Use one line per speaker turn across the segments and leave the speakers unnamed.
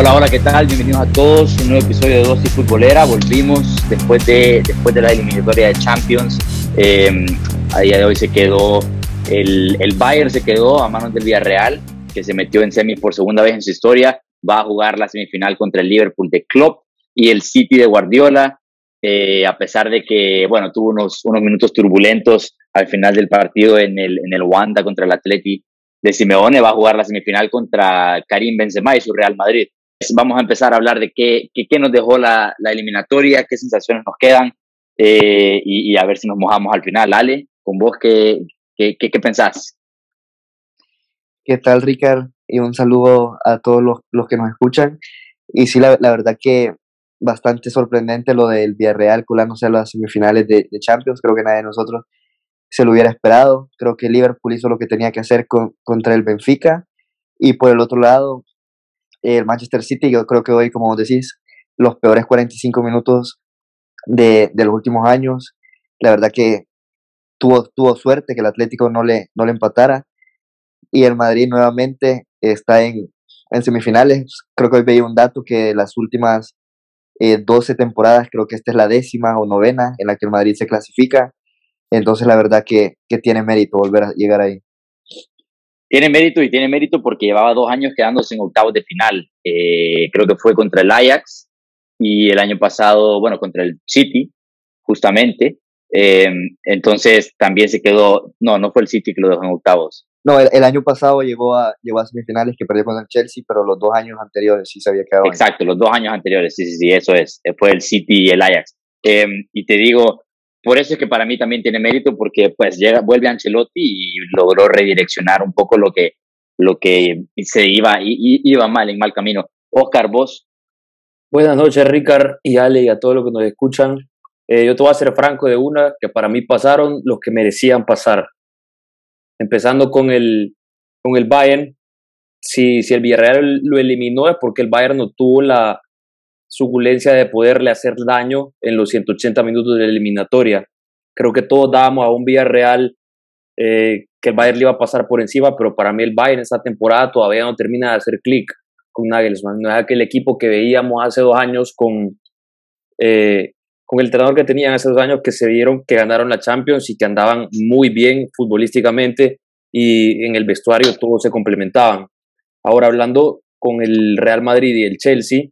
Hola, hola, ¿qué tal? Bienvenidos a todos. Un nuevo episodio de Dosis Futbolera. Volvimos después de, después de la eliminatoria de Champions. Eh, a día de hoy se quedó, el, el Bayern se quedó a manos del Villarreal, que se metió en semi por segunda vez en su historia. Va a jugar la semifinal contra el Liverpool de Klopp y el City de Guardiola. Eh, a pesar de que, bueno, tuvo unos, unos minutos turbulentos al final del partido en el, en el Wanda contra el Atleti de Simeone, va a jugar la semifinal contra Karim Benzema y su Real Madrid vamos a empezar a hablar de qué, qué, nos dejó la, la, eliminatoria, qué sensaciones nos quedan eh, y, a ver si nos mojamos al final. Ale, con vos, ¿qué, qué, qué, pensás?
¿Qué tal, Ricard? Y un saludo a todos los, los que nos escuchan. Y sí, la, la, verdad que bastante sorprendente lo del Villarreal colándose a las semifinales de, de, Champions. Creo que nadie de nosotros se lo hubiera esperado. Creo que Liverpool hizo lo que tenía que hacer con, contra el Benfica. Y por el otro lado, el Manchester City, yo creo que hoy, como decís, los peores 45 minutos de, de, los últimos años. La verdad que tuvo, tuvo suerte que el Atlético no le, no le empatara. Y el Madrid nuevamente está en, en semifinales. Creo que hoy veía un dato que las últimas eh, 12 temporadas, creo que esta es la décima o novena en la que el Madrid se clasifica. Entonces la verdad que, que tiene mérito volver a llegar ahí
tiene mérito y tiene mérito porque llevaba dos años quedándose en octavos de final. Eh, creo que fue contra el Ajax y el año pasado, bueno, contra el City, justamente. Eh, entonces también se quedó, no, no fue el City que lo dejó en octavos.
No, el, año pasado llegó a, llegó a semifinales que perdió con el Chelsea, pero los dos años anteriores sí se había quedado.
Exacto, los dos años anteriores, sí, sí, sí, eso es. Fue el City y el Ajax. Eh, y te digo, por eso es que para mí también tiene mérito porque pues llega, vuelve Ancelotti y logró redireccionar un poco lo que, lo que se iba, iba mal, en mal camino. Oscar, vos.
Buenas noches, Ricard y Ale y a todos los que nos escuchan. Eh, yo te voy a ser franco de una, que para mí pasaron los que merecían pasar. Empezando con el, con el Bayern. Si, si el Villarreal lo eliminó es porque el Bayern no tuvo la, suculencia de poderle hacer daño en los 180 minutos de la eliminatoria. Creo que todos dábamos a un Villarreal eh, que el Bayern le iba a pasar por encima, pero para mí el Bayern esta temporada todavía no termina de hacer clic con Nagelsmann. No es aquel equipo que veíamos hace dos años con, eh, con el entrenador que tenían hace dos años que se vieron que ganaron la Champions y que andaban muy bien futbolísticamente y en el vestuario todos se complementaban. Ahora hablando con el Real Madrid y el Chelsea,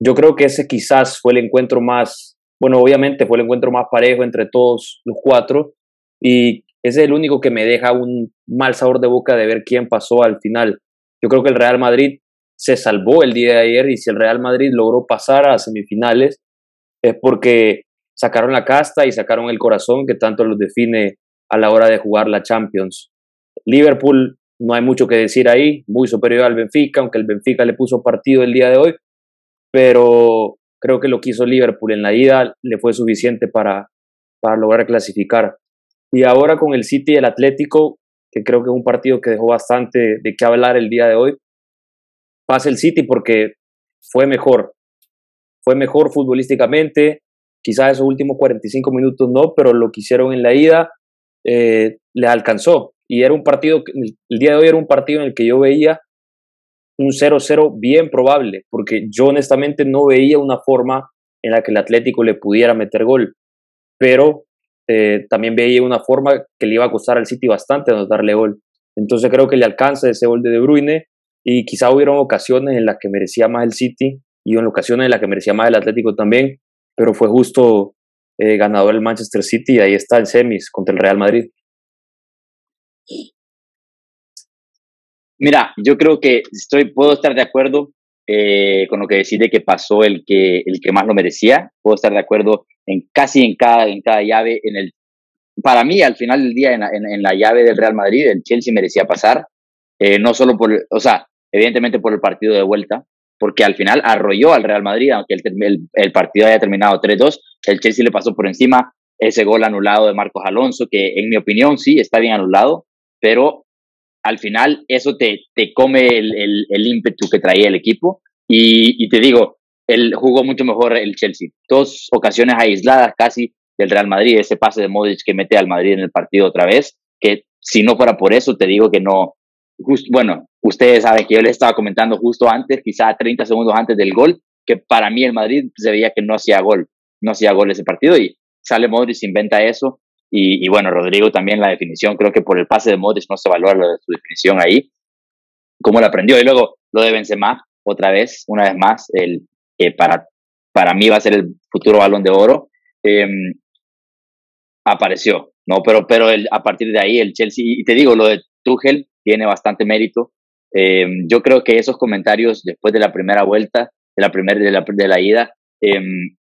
yo creo que ese quizás fue el encuentro más, bueno, obviamente fue el encuentro más parejo entre todos los cuatro y ese es el único que me deja un mal sabor de boca de ver quién pasó al final. Yo creo que el Real Madrid se salvó el día de ayer y si el Real Madrid logró pasar a semifinales es porque sacaron la casta y sacaron el corazón que tanto los define a la hora de jugar la Champions. Liverpool, no hay mucho que decir ahí, muy superior al Benfica, aunque el Benfica le puso partido el día de hoy, pero creo que lo que hizo Liverpool en la ida le fue suficiente para, para lograr clasificar. Y ahora con el City y el Atlético, que creo que es un partido que dejó bastante de qué hablar el día de hoy, pasa el City porque fue mejor, fue mejor futbolísticamente, quizás esos últimos 45 minutos no, pero lo que hicieron en la ida eh, les alcanzó. Y era un partido, el día de hoy era un partido en el que yo veía un 0-0 bien probable, porque yo honestamente no veía una forma en la que el Atlético le pudiera meter gol, pero eh, también veía una forma que le iba a costar al City bastante anotarle gol. Entonces creo que le alcanza ese gol de De Bruyne y quizá hubieron ocasiones en las que merecía más el City y en ocasiones en las que merecía más el Atlético también, pero fue justo eh, ganador el Manchester City y ahí está el semis contra el Real Madrid.
Mira, yo creo que estoy, puedo estar de acuerdo eh, con lo que decide que pasó el que, el que más lo merecía. Puedo estar de acuerdo en casi en cada, en cada llave. En el, para mí, al final del día, en la, en, la llave del Real Madrid, el Chelsea merecía pasar. Eh, no solo por, o sea, evidentemente por el partido de vuelta, porque al final arrolló al Real Madrid, aunque el, el, partido haya terminado 3-2, el Chelsea le pasó por encima ese gol anulado de Marcos Alonso, que en mi opinión sí está bien anulado, pero al final eso te, te come el, el, ímpetu que traía el equipo. Y, y, te digo, él jugó mucho mejor el Chelsea. Dos ocasiones aisladas casi del Real Madrid, ese pase de Modric que mete al Madrid en el partido otra vez, que si no fuera por eso, te digo que no, bueno, ustedes saben que yo les estaba comentando justo antes, quizá 30 segundos antes del gol, que para mí el Madrid se veía que no hacía gol, no hacía gol ese partido y sale Modric, inventa eso. Y, bueno, Rodrigo también la definición, creo que por el pase de Modric no se valora su definición ahí, cómo la aprendió. Y luego lo de Benzema, otra vez, una vez más, el que para, para mí va a ser el futuro balón de oro, em, apareció, ¿no? Pero, pero a partir de ahí el Chelsea, y te digo, lo de Tuchel tiene bastante mérito. Em, yo creo que esos comentarios después de la primera vuelta, de la primera de la, de la ida, em,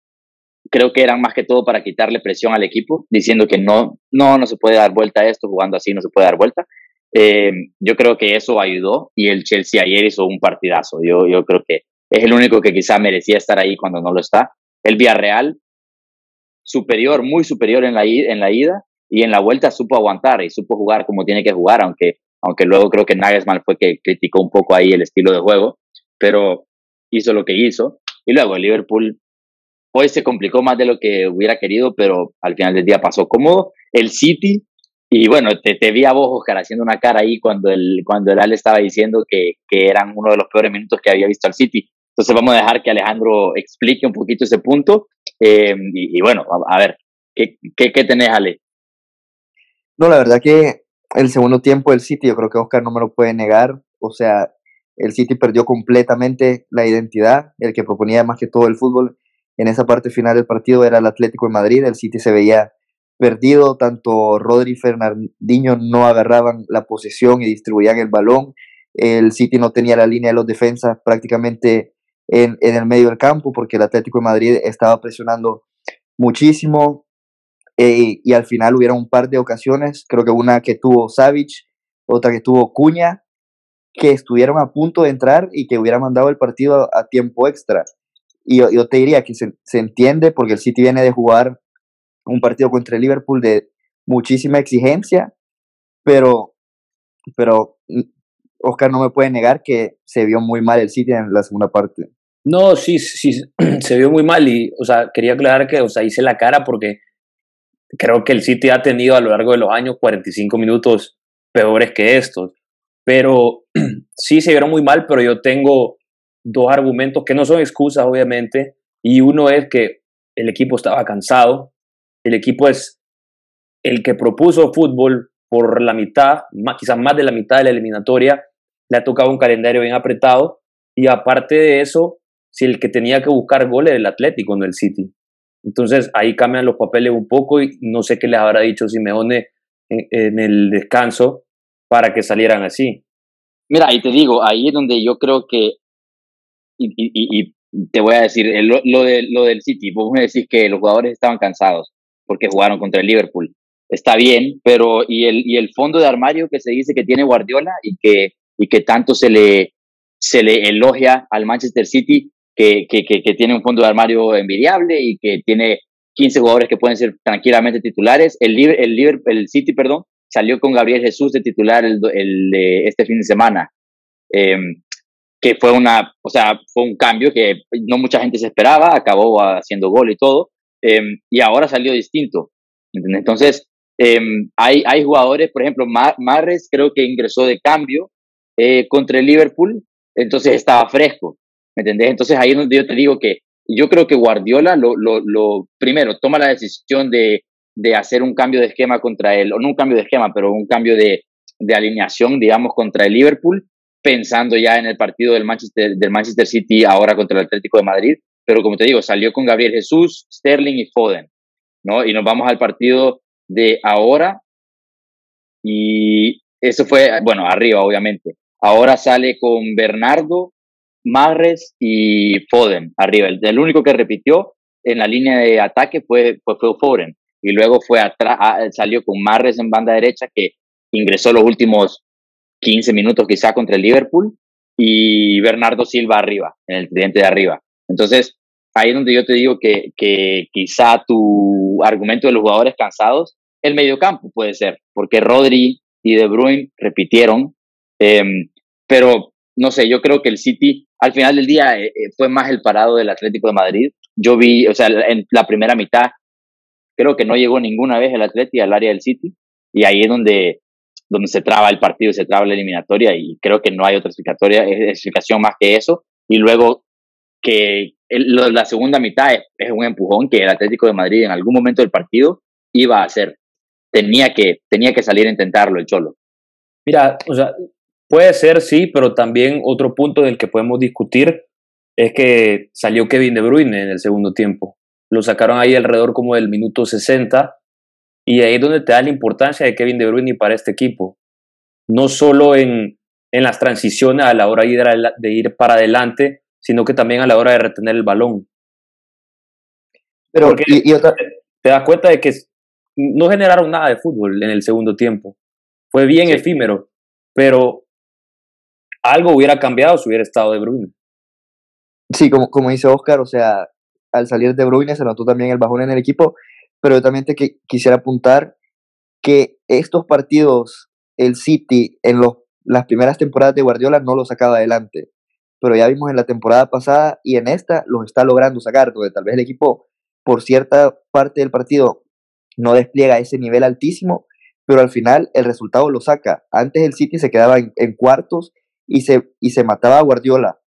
creo que eran más que todo para quitarle presión al equipo, diciendo que no, no, no se puede dar vuelta a esto, jugando así no se puede dar vuelta. yo creo que eso ayudó y el Chelsea ayer hizo un partidazo. Yo, yo creo que es el único que quizá merecía estar ahí cuando no lo está. El Villarreal, superior, muy superior en la, en la ida y en la vuelta supo aguantar y supo jugar como tiene que jugar, aunque, aunque luego creo que Nagelsmann fue que criticó un poco ahí el estilo de juego, pero hizo lo que hizo. Y luego el Liverpool hoy se complicó más de lo que hubiera querido, pero al final del día pasó cómodo. El City, y bueno, te, vi a vos, Oscar, haciendo una cara ahí cuando el, cuando el Ale estaba diciendo que, que eran uno de los peores minutos que había visto al City. Entonces vamos a dejar que Alejandro explique un poquito ese punto. Eh, y, bueno, a, ver, ¿qué, qué, qué tenés, Ale?
No, la verdad que el segundo tiempo del City, yo creo que Oscar no me lo puede negar. O sea, el City perdió completamente la identidad. El que proponía más que todo el fútbol en esa parte final del partido era el Atlético de Madrid. El City se veía perdido, tanto Rodri y Fernandinho no agarraban la posesión y distribuían el balón. El City no tenía la línea de los defensas prácticamente en, el medio del campo porque el Atlético de Madrid estaba presionando muchísimo eh, y al final hubieron un par de ocasiones, creo que una que tuvo Savic, otra que tuvo Cuña, que estuvieron a punto de entrar y que hubiera mandado el partido a, tiempo extra. Y yo, yo, te diría que se, se entiende porque el City viene de jugar un partido contra el Liverpool de muchísima exigencia, pero, pero mm, Oscar no me puede negar que se vio muy mal el City en la segunda parte.
No, sí, sí, se vio muy mal y, o sea, quería aclarar que, o sea, hice la cara porque creo que el City ha tenido a lo largo de los años 45 minutos peores que estos. Pero sí se vieron muy mal, pero yo tengo dos argumentos que no son excusas, obviamente. Y uno es que el equipo estaba cansado. El equipo es el que propuso fútbol por la mitad, quizás más de la mitad de la eliminatoria. Le ha tocado un calendario bien apretado. Y aparte de eso, si el que tenía que buscar goles era el Atlético, no el City. Entonces ahí cambian los papeles un poco y no sé qué les habrá dicho Simeone en, en el descanso para que salieran así.
Mira, y te digo, ahí es donde yo creo que, y, y, te voy a decir, lo, lo, de, lo del City, vos me decís que los jugadores estaban cansados porque jugaron contra el Liverpool. Está bien, pero y el, y el fondo de armario que se dice que tiene Guardiola y que, y que tanto se le, se le elogia al Manchester City, que, que, que, tiene un fondo de armario envidiable y que tiene 15 jugadores que pueden ser tranquilamente titulares. El, el, el City, perdón, salió con Gabriel Jesús de titular el, el este fin de semana, em, que fue una, o sea, fue un cambio que no mucha gente se esperaba, acabó haciendo gol y todo, em, y ahora salió distinto. Entonces, em, hay, hay jugadores, por ejemplo, Marres creo que ingresó de cambio eh, contra el Liverpool, entonces estaba fresco. ¿Me entendés? Entonces ahí es donde yo te digo que yo creo que Guardiola lo, lo, lo primero toma la decisión de, de, hacer un cambio de esquema contra él, o no un cambio de esquema, pero un cambio de, de alineación, digamos, contra el Liverpool, pensando ya en el partido del Manchester, del Manchester City ahora contra el Atlético de Madrid. Pero como te digo, salió con Gabriel Jesús, Sterling y Foden, ¿no? Y nos vamos al partido de ahora. Y eso fue, bueno, arriba, obviamente. Ahora sale con Bernardo, Marres y Foden arriba. El, único que repitió en la línea de ataque fue, fue, Foden. Y luego fue atrás, salió con Marres en banda derecha que ingresó los últimos 15 minutos quizá contra el Liverpool y Bernardo Silva arriba, en el tridente de arriba. Entonces, ahí es donde yo te digo que, que quizá tu argumento de los jugadores cansados, el mediocampo puede ser, porque Rodri y De Bruyne repitieron, em, pero no sé, yo creo que el City al final del día eh, eh, fue más el parado del Atlético de Madrid. Yo vi, o sea, en la primera mitad creo que no llegó ninguna vez el Atlético al área del City y ahí es donde donde se traba el partido, se traba la eliminatoria y creo que no hay otra explicación más que eso. Y luego que la segunda mitad es, un empujón que el Atlético de Madrid en algún momento del partido iba a hacer. Tenía que, tenía que salir a intentarlo el Cholo.
Mira, o sea, puede ser sí, pero también otro punto del que podemos discutir es que salió Kevin De Bruyne en el segundo tiempo. Lo sacaron ahí alrededor como del minuto 60 y ahí es donde te da la importancia de Kevin De Bruyne para este equipo. No solo en, en las transiciones a la hora de ir, de ir para adelante, sino que también a la hora de retener el balón. Pero, y, te das cuenta de que no generaron nada de fútbol en el segundo tiempo. Fue bien efímero, pero algo hubiera cambiado si hubiera estado De Bruyne.
Sí, como, como dice Oscar, o sea, al salir De Bruyne se notó también el bajón en el equipo, pero yo también te quisiera apuntar que estos partidos, el City, en los, las primeras temporadas de Guardiola no lo sacaba adelante pero ya vimos en la temporada pasada y en esta los está logrando sacar, donde tal vez el equipo por cierta parte del partido no despliega ese nivel altísimo, pero al final el resultado lo saca. Antes el City se quedaba en, cuartos y se, y se mataba a Guardiola,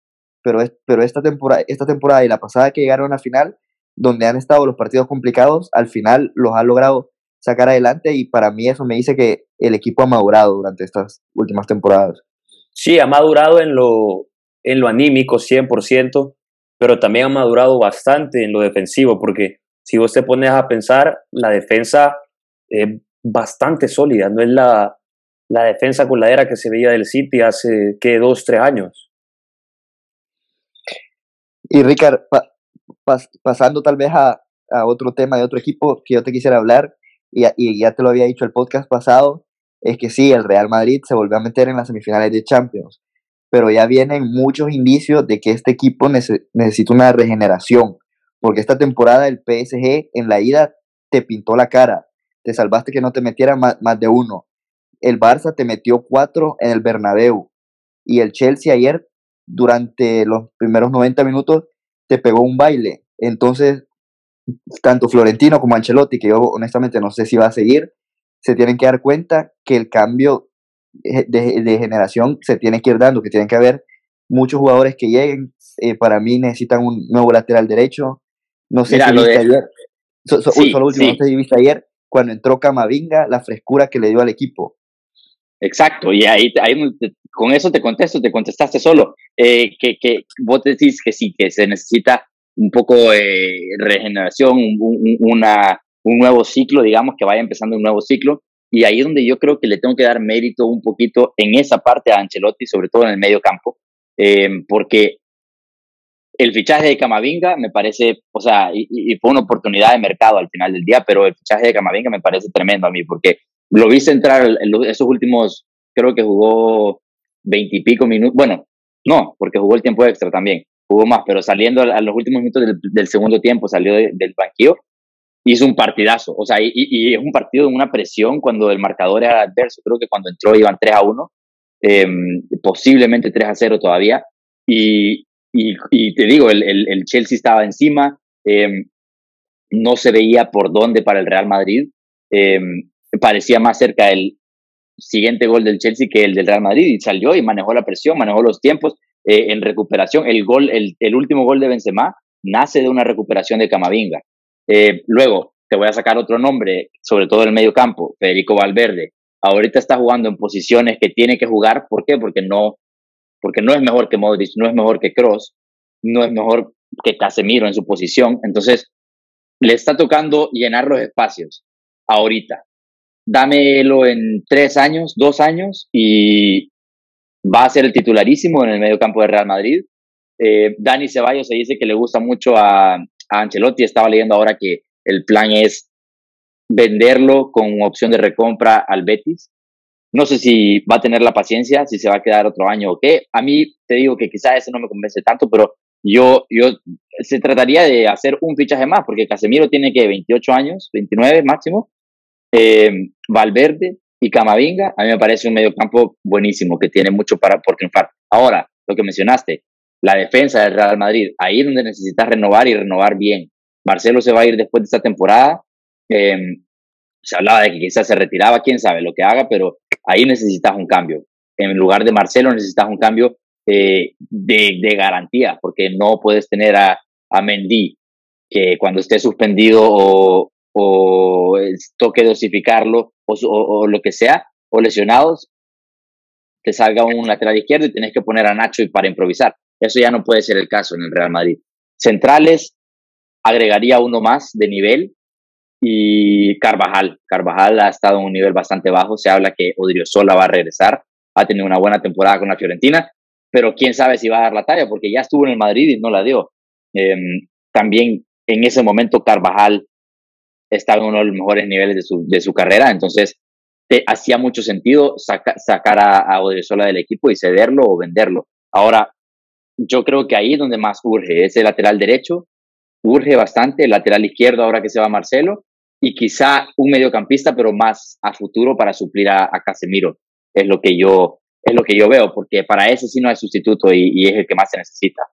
pero, pero esta, temporada, esta temporada y la pasada que llegaron a la final, donde han estado los partidos complicados, al final los ha logrado sacar adelante y para mí eso me dice que el equipo ha madurado durante estas últimas temporadas.
Sí, ha madurado en lo, en lo anímico 100%, pero también ha madurado bastante en lo defensivo, porque si vos te pones a pensar, la defensa es bastante sólida, no es la, la defensa coladera que se veía del City hace, que Dos, tres años.
Y Ricard, pasando tal vez a, a, otro tema de otro equipo que yo te quisiera hablar, y, ya te lo había dicho el podcast pasado, es que sí, el Real Madrid se volvió a meter en las semifinales de Champions pero ya vienen muchos indicios de que este equipo necesita una regeneración, porque esta temporada el PSG en la ida te pintó la cara, te salvaste que no te metiera más, de uno. El Barça te metió cuatro en el Bernabéu y el Chelsea ayer durante los primeros 90 minutos te pegó un baile. Entonces, tanto Florentino como Ancelotti, que yo honestamente no sé si va a seguir, se tienen que dar cuenta que el cambio de, generación se tiene que ir dando, que tienen que haber muchos jugadores que lleguen. Eh, para mí necesitan un nuevo lateral derecho. No sé si viste ayer, solo último, no viste ayer, cuando entró Camavinga, la frescura que le dio al equipo.
Exacto, y ahí, con eso te contesto, te contestaste solo, eh, que, que vos decís que sí, que se necesita un poco de regeneración, un, una, un nuevo ciclo, digamos, que vaya empezando un nuevo ciclo, y ahí es donde yo creo que le tengo que dar mérito un poquito en esa parte a Ancelotti, sobre todo en el medio campo, eh, porque el fichaje de Camavinga me parece, o sea, y, fue una oportunidad de mercado al final del día, pero el fichaje de Camavinga me parece tremendo a mí, porque lo vi entrar en esos últimos, creo que jugó veintipico minutos, bueno, no, porque jugó el tiempo extra también, jugó más, pero saliendo a, los últimos minutos del, segundo tiempo, salió del banquillo hizo un partidazo. O sea, y, es un partido de una presión cuando el marcador era adverso. Creo que cuando entró iban 3 a 1, em, posiblemente 3 a 0 todavía. Y, te digo, el, el, Chelsea estaba encima, em, no se veía por dónde para el Real Madrid. Em, parecía más cerca el siguiente gol del Chelsea que el del Real Madrid y salió y manejó la presión, manejó los tiempos eh, en recuperación. El gol, el, último gol de Benzema nace de una recuperación de Camavinga. Eh, luego, te voy a sacar otro nombre, sobre todo el medio campo, Federico Valverde. Ahorita está jugando en posiciones que tiene que jugar. ¿Por qué? Porque no, porque no es mejor que Modric, no es mejor que Cross, no es mejor que Casemiro en su posición. Entonces, le está tocando llenar los espacios ahorita. Dámelo en tres años, dos años y va a ser el titularísimo en el medio campo de Real Madrid. Eh, Dani Ceballos se dice que le gusta mucho a, a Ancelotti. Estaba leyendo ahora que el plan es venderlo con opción de recompra al Betis. No sé si va a tener la paciencia, si se va a quedar otro año o qué. A mí te digo que quizás ese no me convence tanto, pero yo, yo se trataría de hacer un fichaje más, porque Casemiro tiene que 28 años, 29 máximo. Eh, Valverde y Camavinga, a mí me parece un medio campo buenísimo, que tiene mucho para, por triunfar. Ahora, lo que mencionaste, la defensa del Real Madrid, ahí es donde necesitas renovar y renovar bien. Marcelo se va a ir después de esta temporada. Em, se hablaba de que quizás se retiraba, quién sabe lo que haga, pero ahí necesitas un cambio. En lugar de Marcelo necesitas un cambio eh, de, de, garantía, porque no puedes tener a, a Mendy, que cuando esté suspendido o, o toque dosificarlo o, o, lo que sea, o lesionados, te salga un lateral izquierdo y tenés que poner a Nacho para improvisar. Eso ya no puede ser el caso en el Real Madrid. Centrales, agregaría uno más de nivel y Carvajal. Carvajal ha estado en un nivel bastante bajo. Se habla que Odriozola va a regresar. Ha tenido una buena temporada con la Fiorentina, pero quién sabe si va a dar la talla porque ya estuvo en el Madrid y no la dio. Em, también en ese momento Carvajal estaba en uno de los mejores niveles de su, de su carrera, entonces hacía mucho sentido sacar a, a Odriozola del equipo y cederlo o venderlo. Ahora, yo creo que ahí es donde más urge, ese lateral derecho, urge bastante, el lateral izquierdo ahora que se va Marcelo, y quizá un mediocampista, pero más a futuro para suplir a, Casemiro. Es lo que yo es lo que yo veo, porque para ese sí no hay sustituto y, y, es el que más se necesita.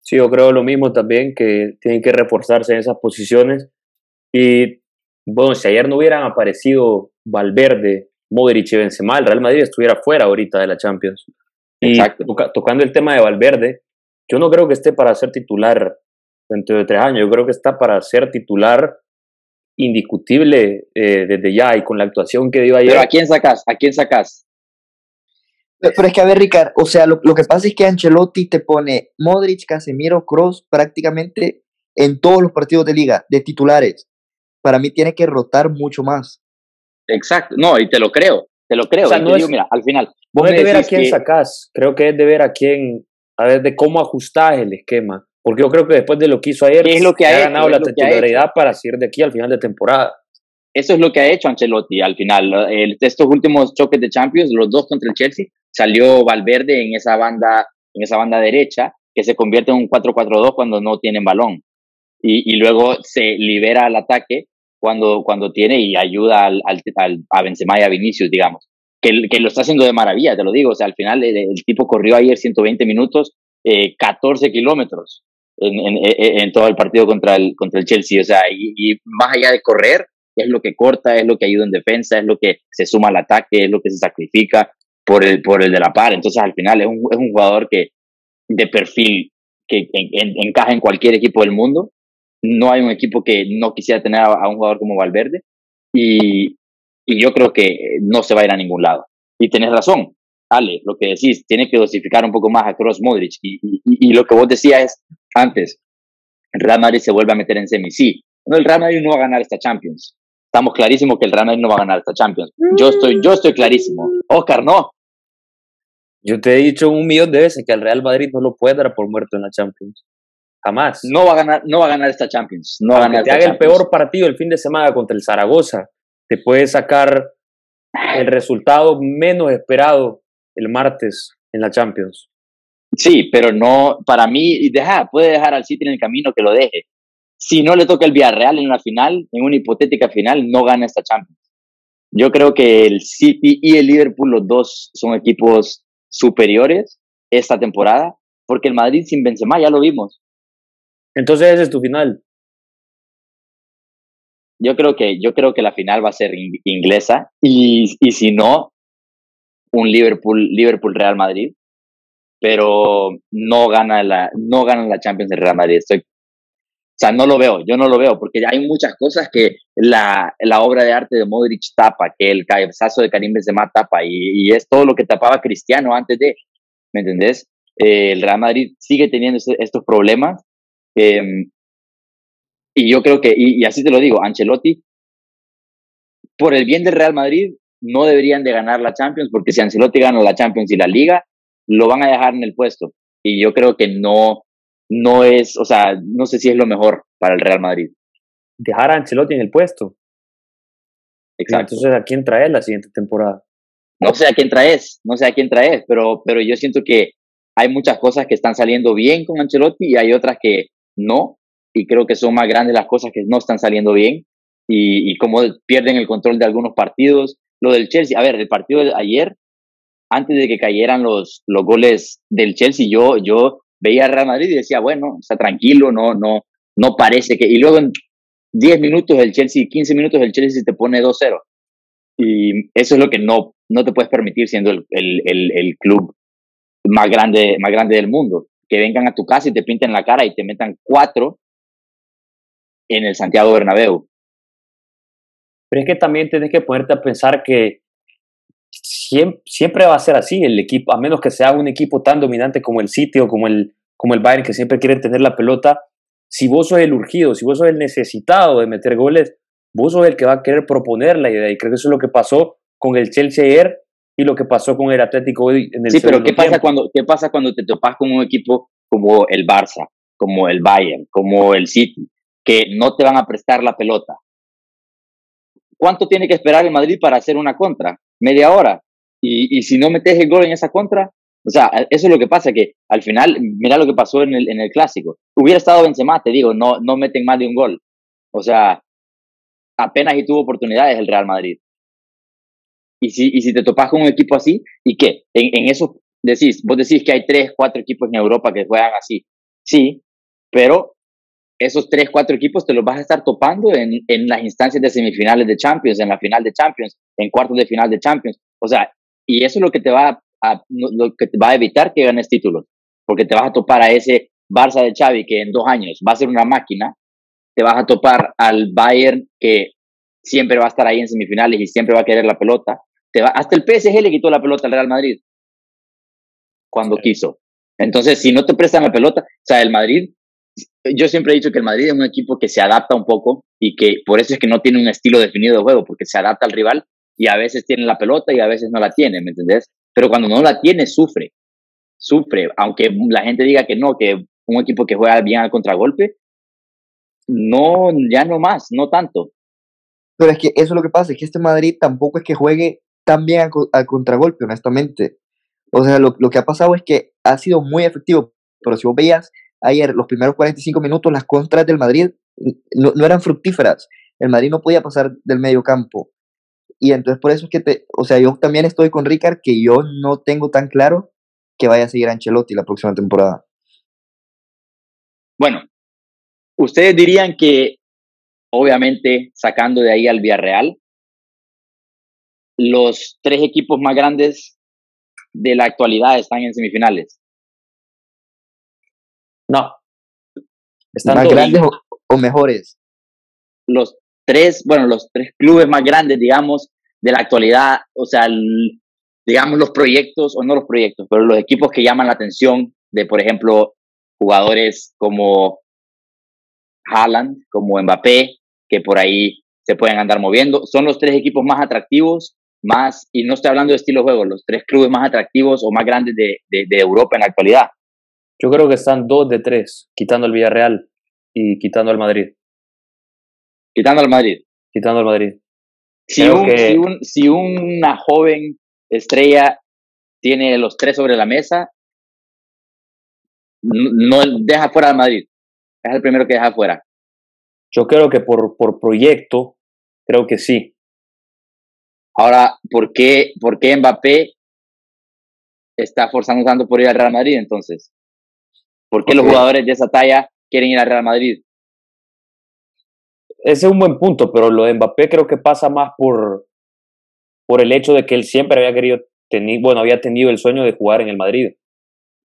Sí, yo creo lo mismo también, que tienen que reforzarse en esas posiciones. Y bueno, si ayer no hubieran aparecido Valverde, Modric y Benzema, el Real Madrid estuviera fuera ahorita de la Champions. Y Exacto. tocando el tema de Valverde, yo no creo que esté para ser titular dentro de tres años. Yo creo que está para ser titular indiscutible eh, desde ya y con la actuación que dio ayer.
Pero ¿a quién sacas? ¿A quién sacas?
Pero es que a ver, Ricard, o sea, lo, que pasa es que Ancelotti te pone Modric, Casemiro, Cross prácticamente en todos los partidos de liga, de titulares. Para mí tiene que rotar mucho más.
Exacto, no, y te lo creo, te lo creo. no digo, mira, al final.
Vos no es de ver a quién sacás, creo que es de ver a quién, a ver de cómo ajustás el esquema. Porque yo creo que después de lo que hizo ayer,
es lo que ha,
ganado la titularidad para seguir de aquí al final de temporada.
Eso es lo que ha hecho Ancelotti al final. El, estos últimos choques de Champions, los dos contra el Chelsea, salió Valverde en esa banda, en esa banda derecha, que se convierte en un 4-4-2 cuando no tienen balón. Y, y, luego se libera al ataque cuando, cuando tiene y ayuda al, al, a Benzema y a Vinicius, digamos. Que, que, lo está haciendo de maravilla, te lo digo. O sea, al final el, el tipo corrió ayer 120 minutos, eh, 14 kilómetros en, en, en, todo el partido contra el, contra el Chelsea. O sea, y, más allá de correr, es lo que corta, es lo que ayuda en defensa, es lo que se suma al ataque, es lo que se sacrifica por el, por el de la par. Entonces, al final, es un, es un jugador que de perfil que encaja en cualquier equipo del mundo. No hay un equipo que no quisiera tener a, un jugador como Valverde. Y, yo creo que no se va a ir a ningún lado. Y tenés razón, Ale, lo que decís, tiene que dosificar un poco más a Cross Modric. Y, lo que vos decías es, antes, el Real Madrid se vuelve a meter en semi. Sí, no, el Real Madrid no va a ganar esta Champions. Estamos clarísimos que el Real Madrid no va a ganar esta Champions. Yo estoy, yo estoy clarísimo. Oscar, no.
Yo te he dicho un millón de veces que el Real Madrid no lo puede dar por muerto en la Champions. Jamás.
No va a ganar, no va a ganar esta Champions. No
va
a ganar
te haga el peor partido el fin de semana contra el Zaragoza, te puede sacar el resultado menos esperado el martes en la Champions.
Sí, pero no, para mí, deja, puede dejar al City en el camino que lo deje. Si no le toca el Villarreal en la final, en una hipotética final, no gana esta Champions. Yo creo que el City y el Liverpool, los dos son equipos superiores esta temporada, porque el Madrid sin Benzema ya lo vimos.
Entonces es tu final.
Yo creo que, yo creo que la final va a ser inglesa y, y si no, un Liverpool, Liverpool Real Madrid, pero no gana la, no gana la Champions del Real Madrid. O sea, no lo veo, yo no lo veo, porque hay muchas cosas que la, la obra de arte de Modric tapa, que el cabezazo de Karim Benzema tapa, y, y es todo lo que tapaba Cristiano antes de, ¿me entendés? Eh, el Real Madrid sigue teniendo estos problemas, eh, y yo creo que, y, y así te lo digo, Ancelotti, por el bien del Real Madrid, no deberían de ganar la Champions, porque si Ancelotti gana la Champions y la Liga, lo van a dejar en el puesto. Y yo creo que no, no es, o sea, no sé si es lo mejor para el Real Madrid.
Dejar a Ancelotti en el puesto. Exacto. Entonces, ¿a quién traes la siguiente temporada?
No sé a quién traes, no sé a quién traes, pero, pero yo siento que hay muchas cosas que están saliendo bien con Ancelotti y hay otras que no, y creo que son más grandes las cosas que no están saliendo bien, y, y como pierden el control de algunos partidos. Lo del Chelsea, a ver, el partido de ayer antes de que cayeran los, los goles del Chelsea, yo, yo veía a Real Madrid y decía, bueno, está tranquilo, no, no, no parece que. Y luego 10 minutos el Chelsea, 15 minutos el Chelsea te pone 2-0. Y eso es lo que no, no te puedes permitir siendo el, el, el, club más grande, más grande del mundo. Que vengan a tu casa y te pinten la cara y te metan cuatro en el Santiago Bernabéu.
Pero es que también tienes que ponerte a pensar que siempre, siempre va a ser así el equipo, a menos que sea un equipo tan dominante como el City o como el, como el Bayern, que siempre quieren tener la pelota. Si vos sos el urgido, si vos sos el necesitado de meter goles, vos sos el que va a querer proponer la idea. Y creo que eso es lo que pasó con el Chelsea ayer y lo que pasó con el Atlético hoy en el
Sí, pero ¿qué pasa, cuando, ¿qué pasa cuando te topas con un equipo como el Barça, como el Bayern, como el City, que no te van a prestar la pelota? ¿Cuánto tiene que esperar el Madrid para hacer una contra? Media hora. Y, y si no metes el gol en esa contra, o sea, eso es lo que pasa, que al final, mira lo que pasó en el, en el clásico. Hubiera estado Benzema, te digo, no, no meten más de un gol. O sea, apenas y tuvo oportunidades el Real Madrid. Y si, y si te topas con un equipo así, ¿y qué? En, en eso decís, vos decís que hay tres, cuatro equipos en Europa que juegan así. Sí, pero esos tres, cuatro equipos te los vas a estar topando en, en las instancias de semifinales de Champions, en la final de Champions, en cuartos de final de Champions. O sea, y eso es lo que te va a, lo que te va a evitar que ganes títulos, porque te vas a topar a ese Barça de Xavi que en dos años va a ser una máquina te vas a topar al Bayern que siempre va a estar ahí en semifinales y siempre va a querer la pelota. Te va, hasta el PSG le quitó la pelota al Real Madrid cuando quiso. Entonces, si no te prestan la pelota, o sea, el Madrid, yo siempre he dicho que el Madrid es un equipo que se adapta un poco y que por eso es que no tiene un estilo definido de juego, porque se adapta al rival y a veces tiene la pelota y a veces no la tiene, ¿me entendés? Pero cuando no la tiene, sufre, sufre, aunque la gente diga que no, que un equipo que juega bien al contragolpe, no, ya no más, no tanto.
Pero es que eso es lo que pasa, es que este Madrid tampoco es que juegue tan bien al, contragolpe, honestamente. O sea, lo, que ha pasado es que ha sido muy efectivo, pero si vos veías ayer los primeros 45 minutos, las contras del Madrid no, eran fructíferas. El Madrid no podía pasar del medio campo. Y entonces por eso es que te, o sea, yo también estoy con Ricard que yo no tengo tan claro que vaya a seguir a Ancelotti la próxima temporada.
Bueno, ¿Ustedes dirían que, obviamente, sacando de ahí al Villarreal, los tres equipos más grandes de la actualidad están en semifinales?
No.
¿Están más grandes o, mejores?
Los tres, bueno, los tres clubes más grandes, digamos, de la actualidad, o sea, digamos los proyectos, o no los proyectos, pero los equipos que llaman la atención de, por ejemplo, jugadores como Haaland, como Mbappé, que por ahí se pueden andar moviendo. Son los tres equipos más atractivos, más, y no estoy hablando de estilo de juego, los tres clubes más atractivos o más grandes de, de, Europa en la actualidad.
Yo creo que están dos de tres, quitando el Villarreal y quitando el Madrid.
Quitando al Madrid.
Quitando al Madrid.
Si, si, un, si una joven estrella tiene los tres sobre la mesa, no deja fuera al Madrid es el primero que deja fuera.
Yo creo que por, por proyecto, creo que sí.
Ahora, ¿por qué, ¿por qué Mbappé está forzando tanto por ir al Real Madrid entonces? ¿Por qué los jugadores de esa talla quieren ir al Real Madrid?
Ese es un buen punto, pero lo de Mbappé creo que pasa más por, por el hecho de que él siempre había querido tener, bueno, había tenido el sueño de jugar en el Madrid.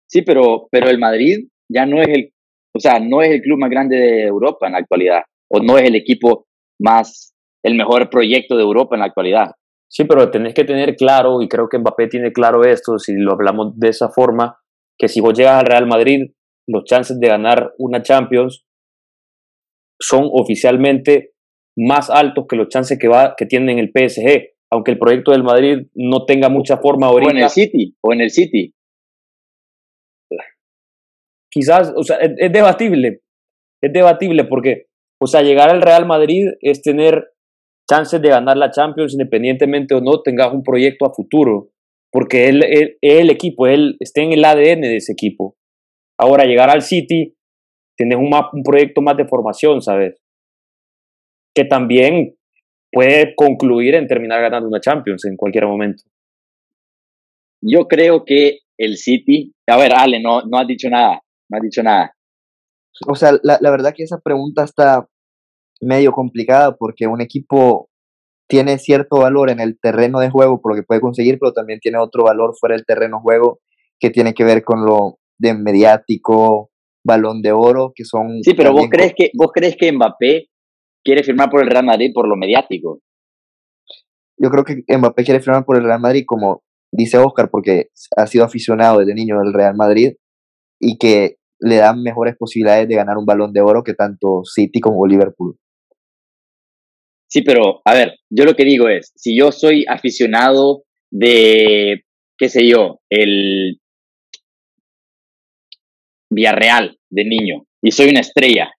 Sí, pero, pero el Madrid ya no es el o sea, no es el club más grande de Europa en la actualidad, o no es el equipo más, el mejor proyecto de Europa en la actualidad.
Sí, pero tenés que tener claro, y creo que Mbappé tiene claro esto, si lo hablamos de esa forma, que si vos llegas al Real Madrid, los chances de ganar una Champions son oficialmente más altos que los chances que, va, que tienen el PSG, aunque el proyecto del Madrid no tenga mucha forma ahorita.
O en el City, o en el City
quizás, o sea, es, debatible, es debatible porque, o sea, llegar al Real Madrid es tener chances de ganar la Champions independientemente o no tengas un proyecto a futuro, porque él, es el equipo, él está en el ADN de ese equipo. Ahora, llegar al City, tienes un, un proyecto más de formación, ¿sabes? Que también puede concluir en terminar ganando una Champions en cualquier momento.
Yo creo que el City, a ver, Ale, no, no has dicho nada no ha dicho nada.
O sea, la, la verdad que esa pregunta está, medio complicada porque un equipo tiene cierto valor en el terreno de juego por lo que puede conseguir, pero también tiene otro valor fuera del terreno de juego que tiene que ver con lo de mediático, balón de oro, que son...
Sí, pero vos crees, que, vos crees que Mbappé quiere firmar por el Real Madrid por lo mediático.
Yo creo que Mbappé quiere firmar por el Real Madrid como dice Oscar, porque ha sido aficionado desde niño del Real Madrid y que le dan mejores posibilidades de ganar un balón de oro que tanto City como Liverpool.
Sí, pero a ver, yo lo que digo es, si yo soy aficionado de, qué sé yo, el Villarreal de niño y soy una estrella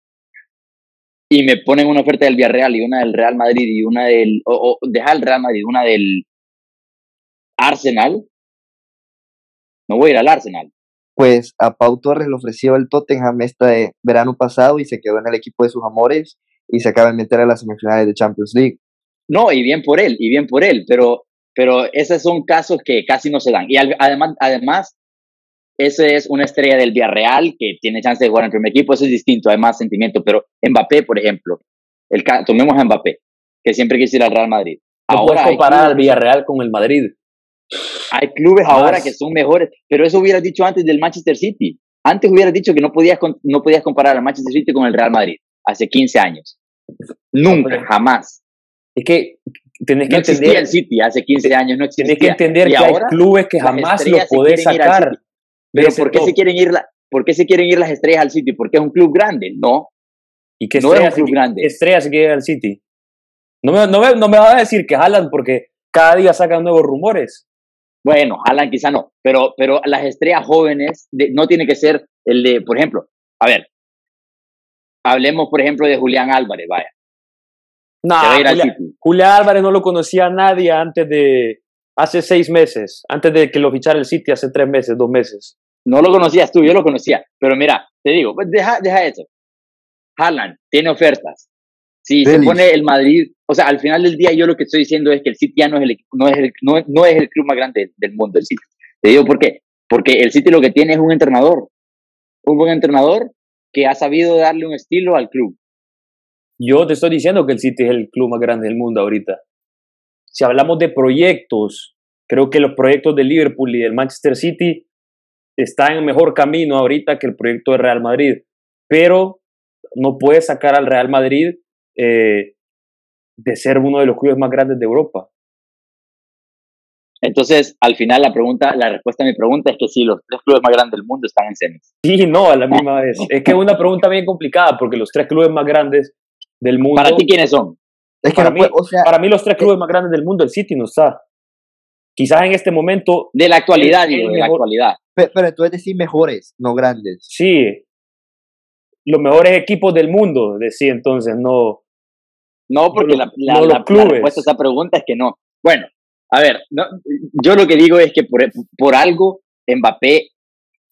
y me ponen una oferta del Villarreal y una del Real Madrid y una del, o, o deja el Real Madrid, una del Arsenal, no voy a ir al Arsenal.
Pues a Pau Torres le ofreció el Tottenham este verano pasado y se quedó en el equipo de sus amores y se acaba de meter a las semifinales de Champions League.
No, y bien por él, y bien por él, pero, pero esos son casos que casi no se dan. Y además, además, ese es una estrella del Villarreal que tiene chance de jugar en el primer equipo, eso es distinto, hay más sentimiento, pero Mbappé, por ejemplo, el, tomemos a Mbappé, que siempre quiso ir al Real Madrid.
No Ahora puedes comparar al Villarreal con el Madrid.
Hay clubes ahora que son mejores, pero eso hubieras dicho antes del Manchester City. Antes hubieras dicho que no podías, no podías comparar al Manchester City con el Real Madrid hace 15 años. Nunca, jamás.
Es que tenés que
no
entender.
el City hace 15 años, no existía.
Tienes que entender que hay clubes que jamás lo podés sacar.
Pero ¿por qué, se quieren ir la, ¿por qué se quieren ir las estrellas al City? Porque es un club grande, no.
¿Y qué no es un club grande. Estrellas se quieren ir al City. No me, no, me, no me vas a decir que jalan porque cada día sacan nuevos rumores.
Bueno, Alan quizá no, pero, pero las estrellas jóvenes no tiene que ser el de, por ejemplo, a ver, hablemos por ejemplo de Julián Álvarez, vaya.
No, Julián, Álvarez no lo conocía a nadie antes de, hace seis meses, antes de que lo fichara el City, hace tres meses, dos meses.
No lo conocías tú, yo lo conocía, pero mira, te digo, pues deja, deja eso. Haaland tiene ofertas, si se pone el Madrid, o sea, al final del día yo lo que estoy diciendo es que el City ya no es el, no es el, no, no es el club más grande del mundo, el City. Te digo por qué. Porque el City lo que tiene es un entrenador. Un buen entrenador que ha sabido darle un estilo al club.
Yo te estoy diciendo que el City es el club más grande del mundo ahorita. Si hablamos de proyectos, creo que los proyectos del Liverpool y del Manchester City están en mejor camino ahorita que el proyecto de Real Madrid. Pero no puedes sacar al Real Madrid eh, de ser uno de los clubes más grandes de Europa.
Entonces, al final la pregunta, la respuesta a mi pregunta es que sí, los tres clubes más grandes del mundo están en semis.
Sí, no, a la misma vez. Es que es una pregunta bien complicada porque los tres clubes más grandes del mundo.
¿Para ti quiénes son?
Es que para, mí, para mí los tres clubes más grandes del mundo, el City no está. Quizás en este momento.
De la actualidad, digo, de la actualidad.
Pero, pero entonces decir mejores, no grandes.
Sí. Los mejores equipos del mundo, decía entonces, no.
No, porque la, la, respuesta a esa pregunta es que no. Bueno, a ver, yo lo que digo es que por, por algo Mbappé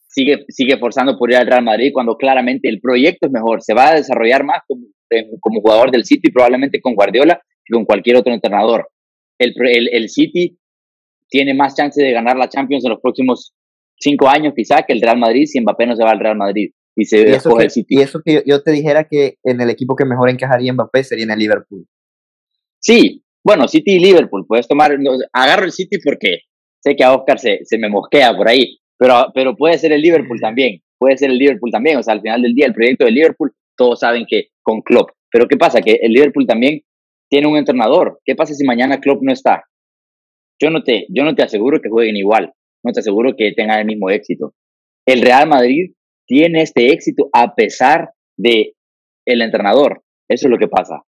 sigue, sigue forzando por ir al Real Madrid cuando claramente el proyecto es mejor. Se va a desarrollar más como, como jugador del City, probablemente con Guardiola que con cualquier otro entrenador. El, el, el City tiene más chance de ganar la Champions en los próximos cinco años, quizá, que el Real Madrid si Mbappé no se va al Real Madrid y se y eso,
que,
el City.
y eso que yo, te dijera que en el equipo que mejor encajaría Mbappé sería en el Liverpool.
Sí, bueno, City y Liverpool, puedes tomar, agarro el City porque sé que a Oscar se, se me mosquea por ahí, pero, pero puede ser el Liverpool también, puede ser el Liverpool también, o sea, al final del día el proyecto del Liverpool, todos saben que con Klopp, pero ¿qué pasa? Que el Liverpool también tiene un entrenador, ¿qué pasa si mañana Klopp no está? Yo no te, yo no te aseguro que jueguen igual, no te aseguro que tengan el mismo éxito. El Real Madrid tiene este éxito a pesar de el entrenador. Eso es lo que pasa.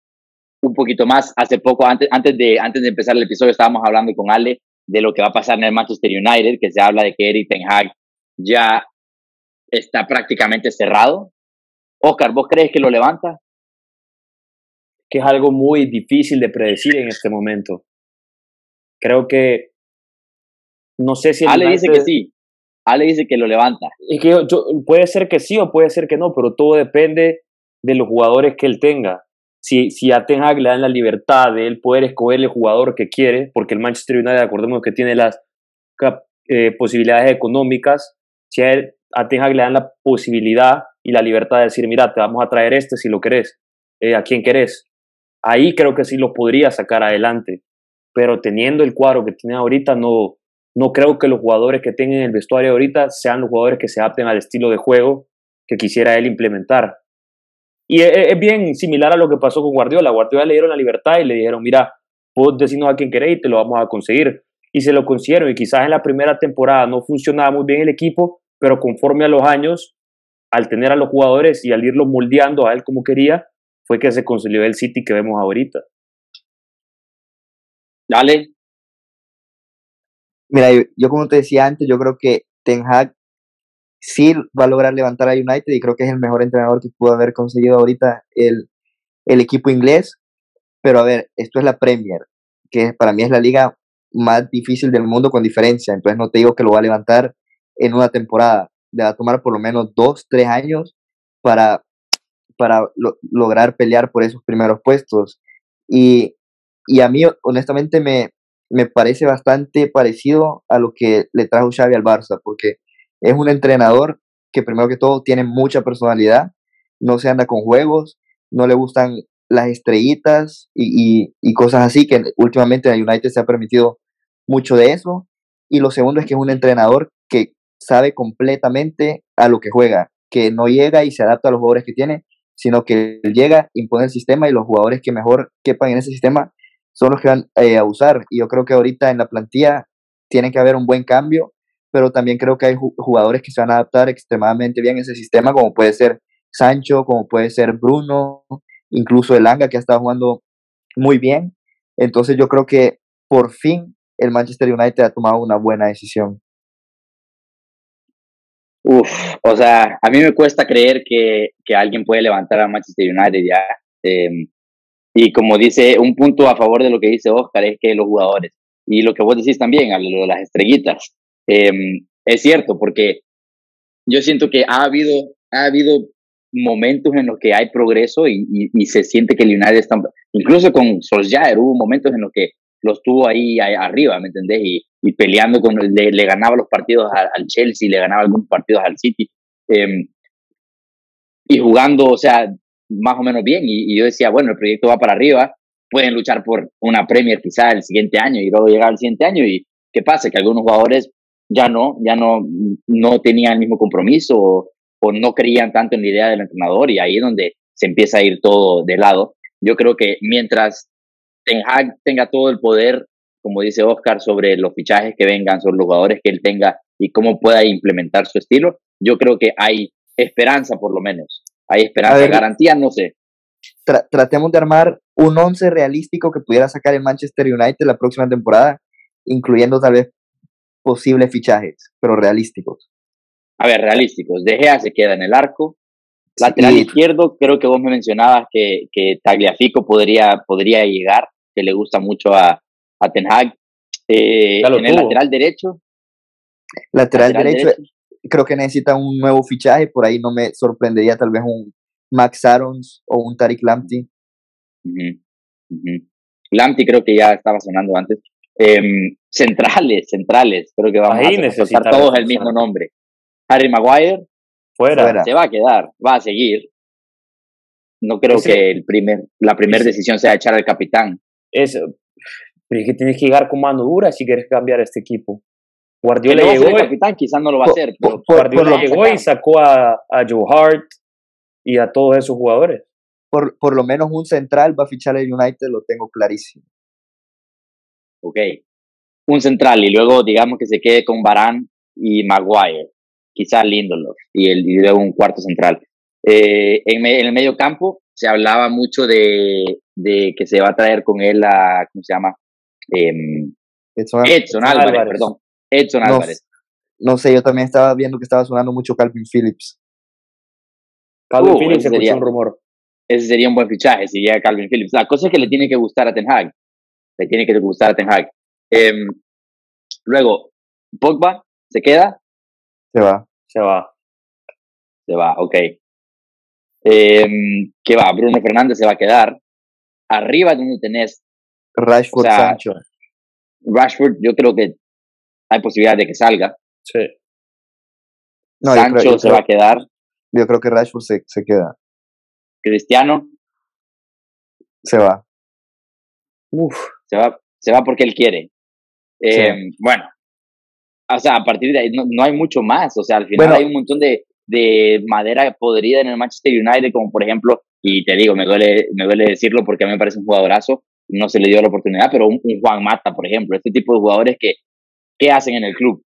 Un poquito más, hace poco, antes, antes, de, antes de empezar el episodio, estábamos hablando con Ale de lo que va a pasar en el Manchester United, que se habla de que Eric Ten Hag ya está prácticamente cerrado. Oscar, ¿vos crees que lo levanta?
Que es algo muy difícil de predecir en este momento. Creo que no sé si
Ale dice que sí. Ale dice que lo levanta.
Es que puede ser que sí o puede ser que no, pero todo depende de los jugadores que él tenga. Si, si a Ten Hag le dan la libertad de él poder escoger el jugador que quiere, porque el Manchester United, acordemos que tiene las eh, posibilidades económicas, si a, Ten Hag le dan la posibilidad y la libertad de decir, mira, te vamos a traer este si lo querés, eh, a quién querés. Ahí creo que sí lo podría sacar adelante, pero teniendo el cuadro que tiene ahorita, no, no creo que los jugadores que tengan el vestuario ahorita sean los jugadores que se adapten al estilo de juego que quisiera él implementar. Y es, bien similar a lo que pasó con Guardiola. Guardiola le dieron la libertad y le dijeron, mira, vos decirnos a quien queréis y te lo vamos a conseguir. Y se lo consiguieron. Y quizás en la primera temporada no funcionaba muy bien el equipo, pero conforme a los años, al tener a los jugadores y al irlos moldeando a él como quería, fue que se consiguió el City que vemos ahorita.
Dale.
Mira, yo, como te decía antes, yo creo que Ten Hag sí va a lograr levantar a United y creo que es el mejor entrenador que pudo haber conseguido ahorita el, el equipo inglés. Pero a ver, esto es la Premier, que para mí es la liga más difícil del mundo con diferencia. Entonces no te digo que lo va a levantar en una temporada. Le va a tomar por lo menos dos, tres años para, para lograr pelear por esos primeros puestos. Y, y a mí, honestamente, me, me parece bastante parecido a lo que le trajo Xavi al Barça, porque es un entrenador que primero que todo tiene mucha personalidad, no se anda con juegos, no le gustan las estrellitas y, cosas así, que últimamente en United se ha permitido mucho de eso. Y lo segundo es que es un entrenador que sabe completamente a lo que juega, que no llega y se adapta a los jugadores que tiene, sino que llega, impone el sistema y los jugadores que mejor quepan en ese sistema son los que van eh, a usar. Y yo creo que ahorita en la plantilla tiene que haber un buen cambio pero también creo que hay jugadores que se van a adaptar extremadamente bien a ese sistema, como puede ser Sancho, como puede ser Bruno, incluso Elanga, que ha estado jugando muy bien. Entonces yo creo que por fin el Manchester United ha tomado una buena decisión.
Uf, o sea, a mí me cuesta creer que, que alguien puede levantar a Manchester United ya. Em, y como dice, un punto a favor de lo que dice Oscar es que los jugadores, y lo que vos decís también, a lo de las estrellitas, Em, es cierto, porque yo siento que ha habido, ha habido momentos en los que hay progreso y, se siente que United está, incluso con Solskjaer hubo momentos en los que los tuvo ahí, arriba, ¿me entendés? Y, y peleando con, le, le, ganaba los partidos al, Chelsea, le ganaba algunos partidos al City, eh, y jugando, o sea, más o menos bien, y, y, yo decía, bueno, el proyecto va para arriba, pueden luchar por una Premier quizá el siguiente año y luego llegar al siguiente año, y qué pasa, que algunos jugadores ya no, ya no, no tenían el mismo compromiso o, no creían tanto en la idea del entrenador y ahí es donde se empieza a ir todo de lado. Yo creo que mientras Ten Hag tenga todo el poder, como dice Oscar, sobre los fichajes que vengan, sobre los jugadores que él tenga y cómo pueda implementar su estilo, yo creo que hay esperanza por lo menos. Hay esperanza, garantía, no sé.
tratemos de armar un once realístico que pudiera sacar el Manchester United la próxima temporada, incluyendo tal vez posibles fichajes, pero realísticos.
A ver, realísticos. De Gea se queda en el arco. Lateral izquierdo, creo que vos me mencionabas que, que Tagliafico podría, podría llegar, que le gusta mucho a, a Ten Hag. Eh, en el lateral derecho.
Lateral, derecho, creo que necesita un nuevo fichaje, por ahí no me sorprendería tal vez un Max Arons o un Tariq Lamptey.
Lamptey creo que ya estaba sonando antes. Em, centrales, centrales, creo que vamos a necesitar todos el mismo nombre. Harry Maguire, fuera. se va a quedar, va a seguir. No creo que el primer, la primera decisión sea echar al capitán.
Eso. Pero es que tienes que llegar con mano dura si quieres cambiar este equipo. Guardiola llegó.
El capitán quizás no lo va a hacer.
Guardiola llegó y sacó a, a Joe Hart y a todos esos jugadores.
Por, por lo menos un central va a fichar el United, lo tengo clarísimo
ok, un central y luego digamos que se quede con Barán y Maguire, quizás Lindelof y, el, y luego un cuarto central. Eh, en, el medio campo se hablaba mucho de, de, que se va a traer con él a, ¿cómo se llama? Em, Edson, Álvarez, perdón. Edson no, Álvarez.
No sé, yo también estaba viendo que estaba sonando mucho Calvin Phillips.
Calvin uh, Phillips sería un rumor.
Ese sería un buen fichaje si llega Calvin Phillips. La cosa es que le tiene que gustar a Ten Hag le tiene que gustar a Ten Hag. Em, luego, Pogba, ¿se queda?
Se va.
Se va.
Se va, ok. Em, ¿Qué va? Bruno Fernández se va a quedar. Arriba donde tenés.
Rashford Sancho.
Rashford, yo creo que hay posibilidad de que salga.
Sí.
Sancho se va a quedar.
Yo creo que Rashford se, se queda.
Cristiano.
se va.
Uf. Se va, se va porque él quiere. Eh, bueno, o sea, a partir de ahí no, hay mucho más. O sea, al final hay un montón de, de madera podrida en el Manchester United, como por ejemplo, y te digo, me duele, me duele decirlo porque a mí me parece un jugadorazo, no se le dio la oportunidad, pero un, Juan Mata, por ejemplo, este tipo de jugadores que, ¿qué hacen en el club?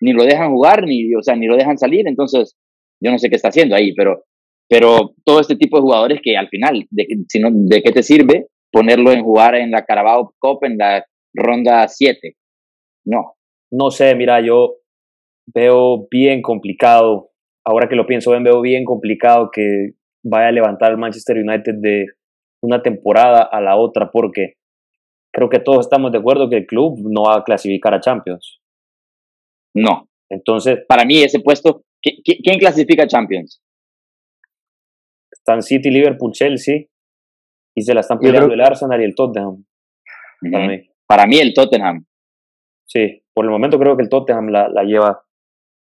Ni lo dejan jugar, ni, o sea, ni lo dejan salir, entonces yo no sé qué está haciendo ahí, pero, pero todo este tipo de jugadores que al final, ¿de, si ¿de qué te sirve ponerlo en jugar en la Carabao Cup en la ronda 7? No.
No sé, mira, yo veo bien complicado, ahora que lo pienso veo bien complicado que vaya a levantar el Manchester United de una temporada a la otra, porque creo que todos estamos de acuerdo que el club no va a clasificar a Champions.
No. Entonces, para mí ese puesto, ¿quién clasifica a Champions?
Están City, Liverpool, Chelsea, y se la están peleando el Arsenal y el Tottenham.
para, mí. para mí el Tottenham.
Sí, por el momento creo que el Tottenham la, la lleva.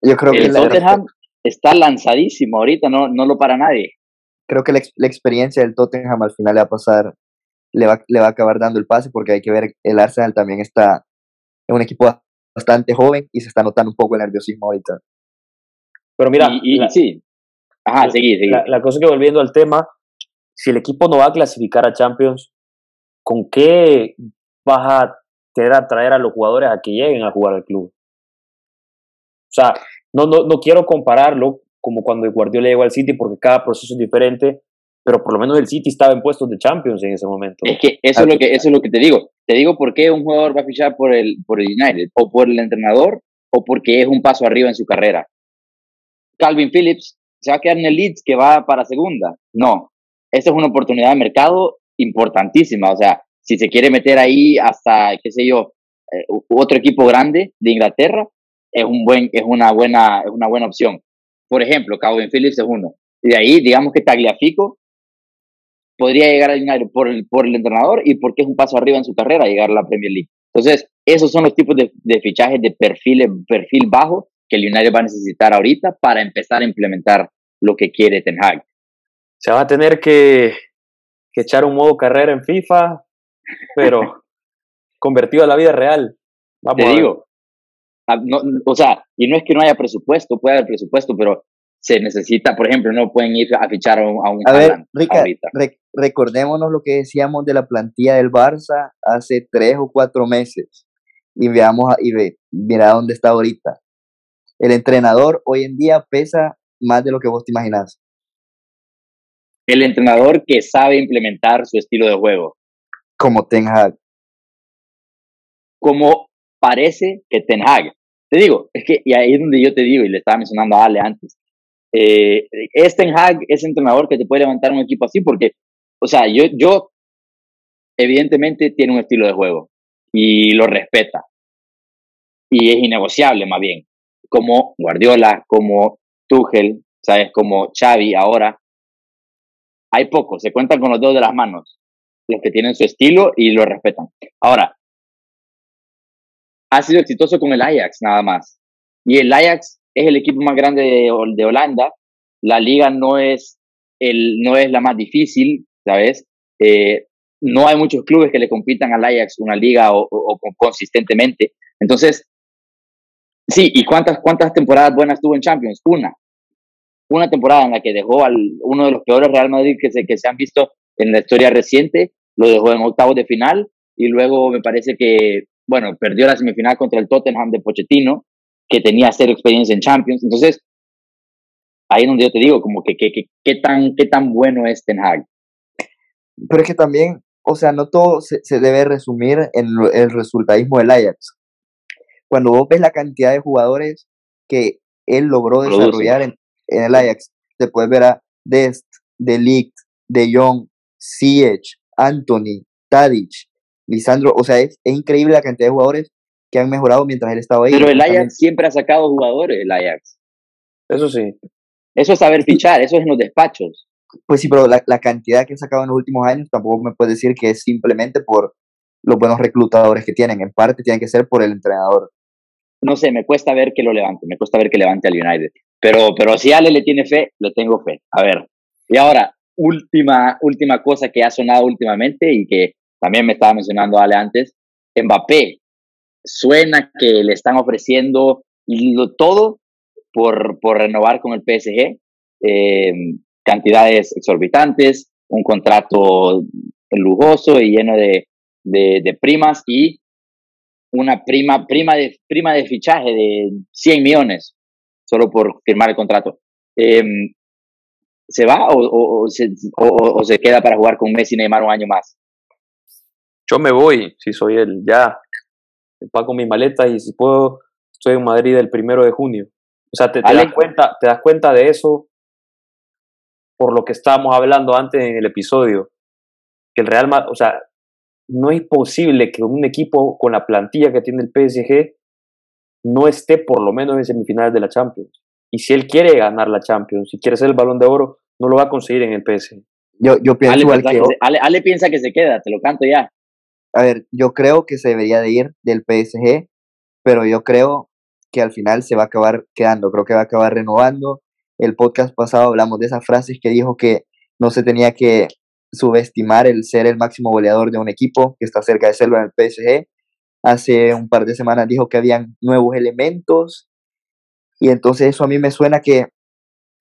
Yo creo
el Tottenham está lanzadísimo ahorita, no, no lo para nadie
creo que la, experiencia del Tottenham al final le va a pasar, le va, le va a acabar dando el pase porque hay que ver, el Arsenal también está en un equipo bastante joven y se está notando un poco el nerviosismo ahorita.
Pero mira,
y, sí. Ajá, seguí, seguí.
La, cosa que volviendo al tema, si el equipo no va a clasificar a Champions, ¿con qué vas a querer atraer a los jugadores a que lleguen a jugar al club? O sea, no, no, no quiero compararlo como cuando Guardiola llegó al City, porque cada proceso es diferente, pero por lo menos el City estaba en puestos de Champions en ese momento.
Es que eso es lo que, eso es lo que te digo. Te digo por qué un jugador va a fichar por el, por el United, o por el entrenador, o porque es un paso arriba en su carrera. Calvin Phillips se va a quedar en el Leeds que va para segunda. No, esa es una oportunidad de mercado importantísima. O sea, si se quiere meter ahí hasta, qué sé yo, eh, otro equipo grande de Inglaterra, es, un buen, es, una, buena, es una buena opción. Por ejemplo, Calvin Phillips es uno. Y de ahí, digamos que Tagliafico podría llegar a United por el, por el entrenador y porque es un paso arriba en su carrera llegar a la Premier League. Entonces, esos son los tipos de, fichajes de perfil, perfil bajo que el United va a necesitar ahorita para empezar a implementar lo que quiere Ten Hag.
Se va a tener que, que echar un modo carrera en FIFA, pero convertido a la vida real.
Vamos Te digo, Ah, o sea, y no es que no haya presupuesto, puede haber presupuesto, pero se necesita, por ejemplo, no pueden ir a fichar a un,
a ver, Rica, recordémonos lo que decíamos de la plantilla del Barça hace tres o cuatro meses y veamos y ve, mira dónde está ahorita. El entrenador hoy en día pesa más de lo que vos te imaginas.
El entrenador que sabe implementar su estilo de juego.
Como Ten Hag.
Como parece que Ten Hag. Te digo, es que, y ahí es donde yo te digo, y le estaba mencionando a Ale antes, eh, es Ten Hag, es entrenador que te puede levantar un equipo así, porque, o sea, yo, yo, evidentemente tiene un estilo de juego y lo respeta. Y es innegociable, más bien. Como Guardiola, como Tuchel, ¿sabes? Como Xavi ahora. Hay pocos, se cuentan con los dos de las manos, los que tienen su estilo y lo respetan. Ahora, ha sido exitoso con el Ajax nada más. Y el Ajax es el equipo más grande de, Holanda. La liga no es, el, no es la más difícil, ¿sabes? Eh, no hay muchos clubes que le compitan al Ajax una liga o, consistentemente. Entonces, sí, ¿y cuántas, cuántas temporadas buenas tuvo en Champions? Una. Una temporada en la que dejó al uno de los peores Real Madrid que se, que se han visto en la historia reciente, lo dejó en octavos de final y luego me parece que bueno, perdió la semifinal contra el Tottenham de Pochettino, que tenía cero experiencia en Champions. Entonces, ahí es donde yo te digo, como que qué tan, qué tan bueno es Ten Hag.
Pero es que también, o sea, no todo se, debe resumir en el resultadismo del Ajax. Cuando vos ves la cantidad de jugadores que él logró desarrollar en, el Ajax, te puedes ver a Dest, De Ligt, De Jong, Ziyech, Anthony, Tadic, Lisandro, o sea, es, increíble la cantidad de jugadores que han mejorado mientras él estaba ahí.
Pero el Ajax siempre ha sacado jugadores, el Ajax.
Eso sí.
Eso es saber fichar, eso es en los despachos.
Pues sí, pero la, cantidad que han sacado en los últimos años tampoco me puede decir que es simplemente por los buenos reclutadores que tienen. En parte tiene que ser por el entrenador.
No sé, me cuesta ver que lo levante, me cuesta ver que levante al United. Pero, pero si Ale le tiene fe, le tengo fe. A ver. Y ahora, última, última cosa que ha sonado últimamente y que también me estaba mencionando Ale antes, Mbappé. Suena que le están ofreciendo todo por, por renovar con el PSG, eh, cantidades exorbitantes, un contrato lujoso y lleno de, de, primas y una prima, prima, de, prima de fichaje de 100 millones solo por firmar el contrato. Em, ¿Se va o, o, se, o, se, queda para jugar con Messi y Neymar un año más?
Yo me voy, si soy él, ya. Pago mi maleta y si puedo, estoy en Madrid el primero de junio. O sea, te, das cuenta, te das cuenta de eso por lo que estábamos hablando antes en el episodio. Que el Real Madrid, o sea, no es posible que un equipo con la plantilla que tiene el PSG no esté por lo menos en semifinales de la Champions. Y si él quiere ganar la Champions, si quiere ser el balón de oro, no lo va a conseguir en el PSG.
Yo, yo pienso Ale igual
que, Ale, piensa que se queda, te lo canto ya.
A ver, yo creo que se debería de ir del PSG, pero yo creo que al final se va a acabar quedando, creo que va a acabar renovando. El podcast pasado hablamos de esas frases que dijo que no se tenía que subestimar el ser el máximo goleador de un equipo que está cerca de serlo en el PSG. Hace un par de semanas dijo que habían nuevos elementos y entonces eso a mí me suena que,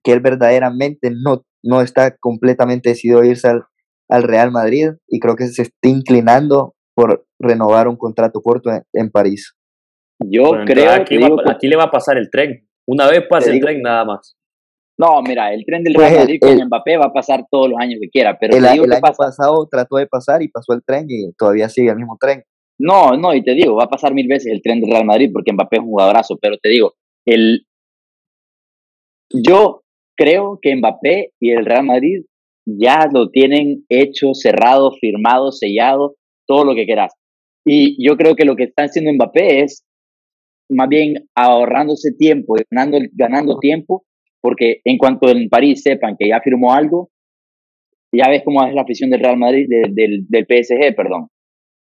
que él verdaderamente no, no está completamente decidido a irse al, al Real Madrid y creo que se está inclinando por renovar un contrato corto en
París. Yo creo
aquí, que aquí le va a pasar el tren. Una vez pasa el tren nada más.
No, mira, el tren del pues Real Madrid con Mbappé va a pasar todos los años que quiera, pero
el, año pasado trató de pasar y pasó el tren y todavía sigue el mismo tren.
No, no, y te digo, va a pasar mil veces el tren del Real Madrid porque Mbappé es un jugadorazo, pero te digo, el yo creo que Mbappé y el Real Madrid ya lo tienen hecho, cerrado, firmado, sellado, todo lo que quieras. Y yo creo que lo que está haciendo Mbappé es más bien ahorrándose tiempo, ganando, ganando tiempo, porque en cuanto en París sepan que ya firmó algo, ya ves cómo es la afición del Real Madrid, del, del PSG, perdón.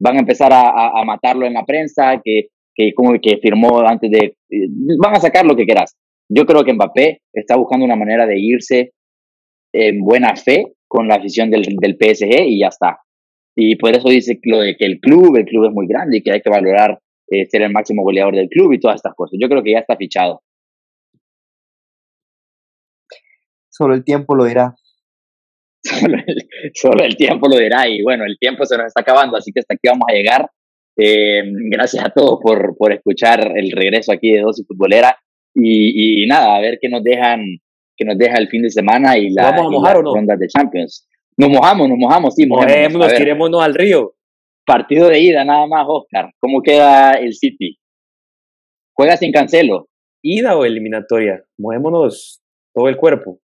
Van a empezar a, matarlo en la prensa, que, que, como que firmó antes de... Van a sacar lo que quieras. Yo creo que Mbappé está buscando una manera de irse en buena fe con la afición del, del PSG y ya está. Y por eso dice lo de que el club, el club es muy grande y que hay que valorar eh, ser el máximo goleador del club y todas estas cosas. Yo creo que ya está fichado.
Solo el tiempo lo dirá.
Solo el, tiempo lo dirá y bueno, el tiempo se nos está acabando, así que hasta aquí vamos a llegar. Eh, gracias a todos por, por escuchar el regreso aquí de Dosis Futbolera y, y, nada, a ver qué nos dejan, qué nos deja el fin de semana y la,
¿Vamos a mojar o no?
rondas de Champions. Nos mojamos, nos mojamos, sí,
mojémonos. tirémonos al río.
Partido de ida nada más, Oscar. ¿Cómo queda el City? ¿Juega sin cancelo?
¿Ida o eliminatoria? Mojémonos todo el cuerpo.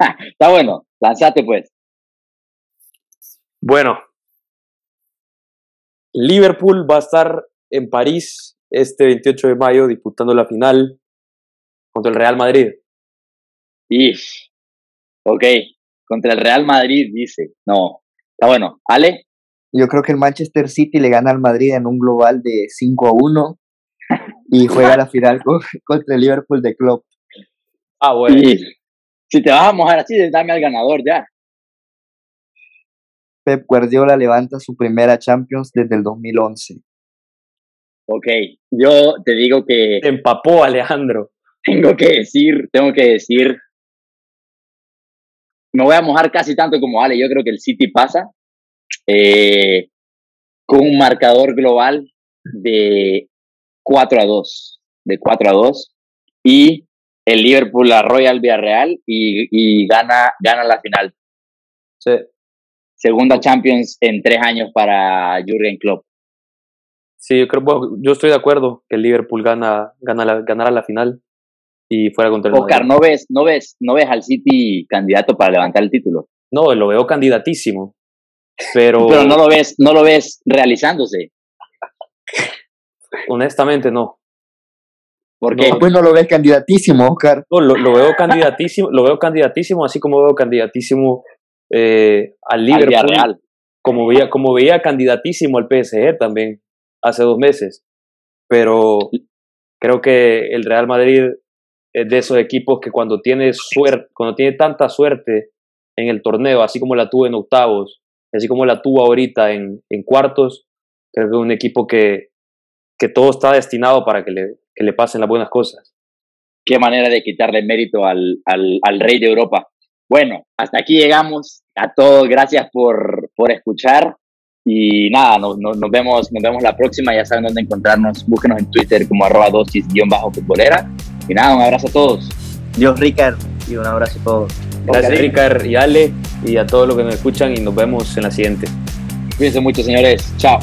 Está bueno, lanzate pues.
Bueno, Liverpool va a estar en París este 28 de mayo disputando la final contra el Real Madrid.
Y, ok, contra el Real Madrid dice, no, está bueno, Ale.
Yo creo que el Manchester City le gana al Madrid en un global de 5 a 1 y juega la final contra el Liverpool de Club.
Ah, bueno. Si te vas a mojar así, dame al ganador ya.
Pep Guardiola levanta su primera Champions desde el 2011.
Ok, yo te digo que...
Te empapó Alejandro.
Tengo que decir, tengo que decir... Me voy a mojar casi tanto como Ale. Yo creo que el City pasa eh, con un marcador global de 4 a 2. De 4 a 2. Y el Liverpool la Royal Villarreal y, y gana, gana la final.
Sí.
Segunda Champions en tres años para Jurgen Klopp.
Sí, yo creo, yo estoy de acuerdo que el Liverpool gana, gana la, ganara la final y fuera contra el
Oscar, ¿no ves, no ves, no ves al City candidato para levantar el título?
No, lo veo candidatísimo. Pero,
pero no lo ves, no lo ves realizándose.
Honestamente, no.
¿Por qué? No, pues no lo ves candidatísimo, Oscar.
No, lo, lo, veo candidatísimo, lo veo candidatísimo, así como veo candidatísimo eh, al Liverpool. Al como veía, como veía candidatísimo al PSG también hace dos meses. Pero creo que el Real Madrid es de esos equipos que cuando tiene suerte, cuando tiene tanta suerte en el torneo, así como la tuvo en octavos, así como la tuvo ahorita en, en cuartos, creo que es un equipo que, que todo está destinado para que le, que le pasen las buenas cosas.
Qué manera de quitarle mérito al, al, al rey de Europa. Bueno, hasta aquí llegamos. A todos, gracias por, por escuchar. Y nada, nos, nos, nos, vemos, nos vemos la próxima. Ya saben dónde encontrarnos. Búsquenos en Twitter como arroba dosis-futbolera. Y nada, un abrazo a todos.
Dios, Ricard, y un abrazo a todos.
Gracias, Ricard y Ale, y a todos los que nos escuchan. Y nos vemos en la siguiente.
Cuídense mucho, señores. Chao.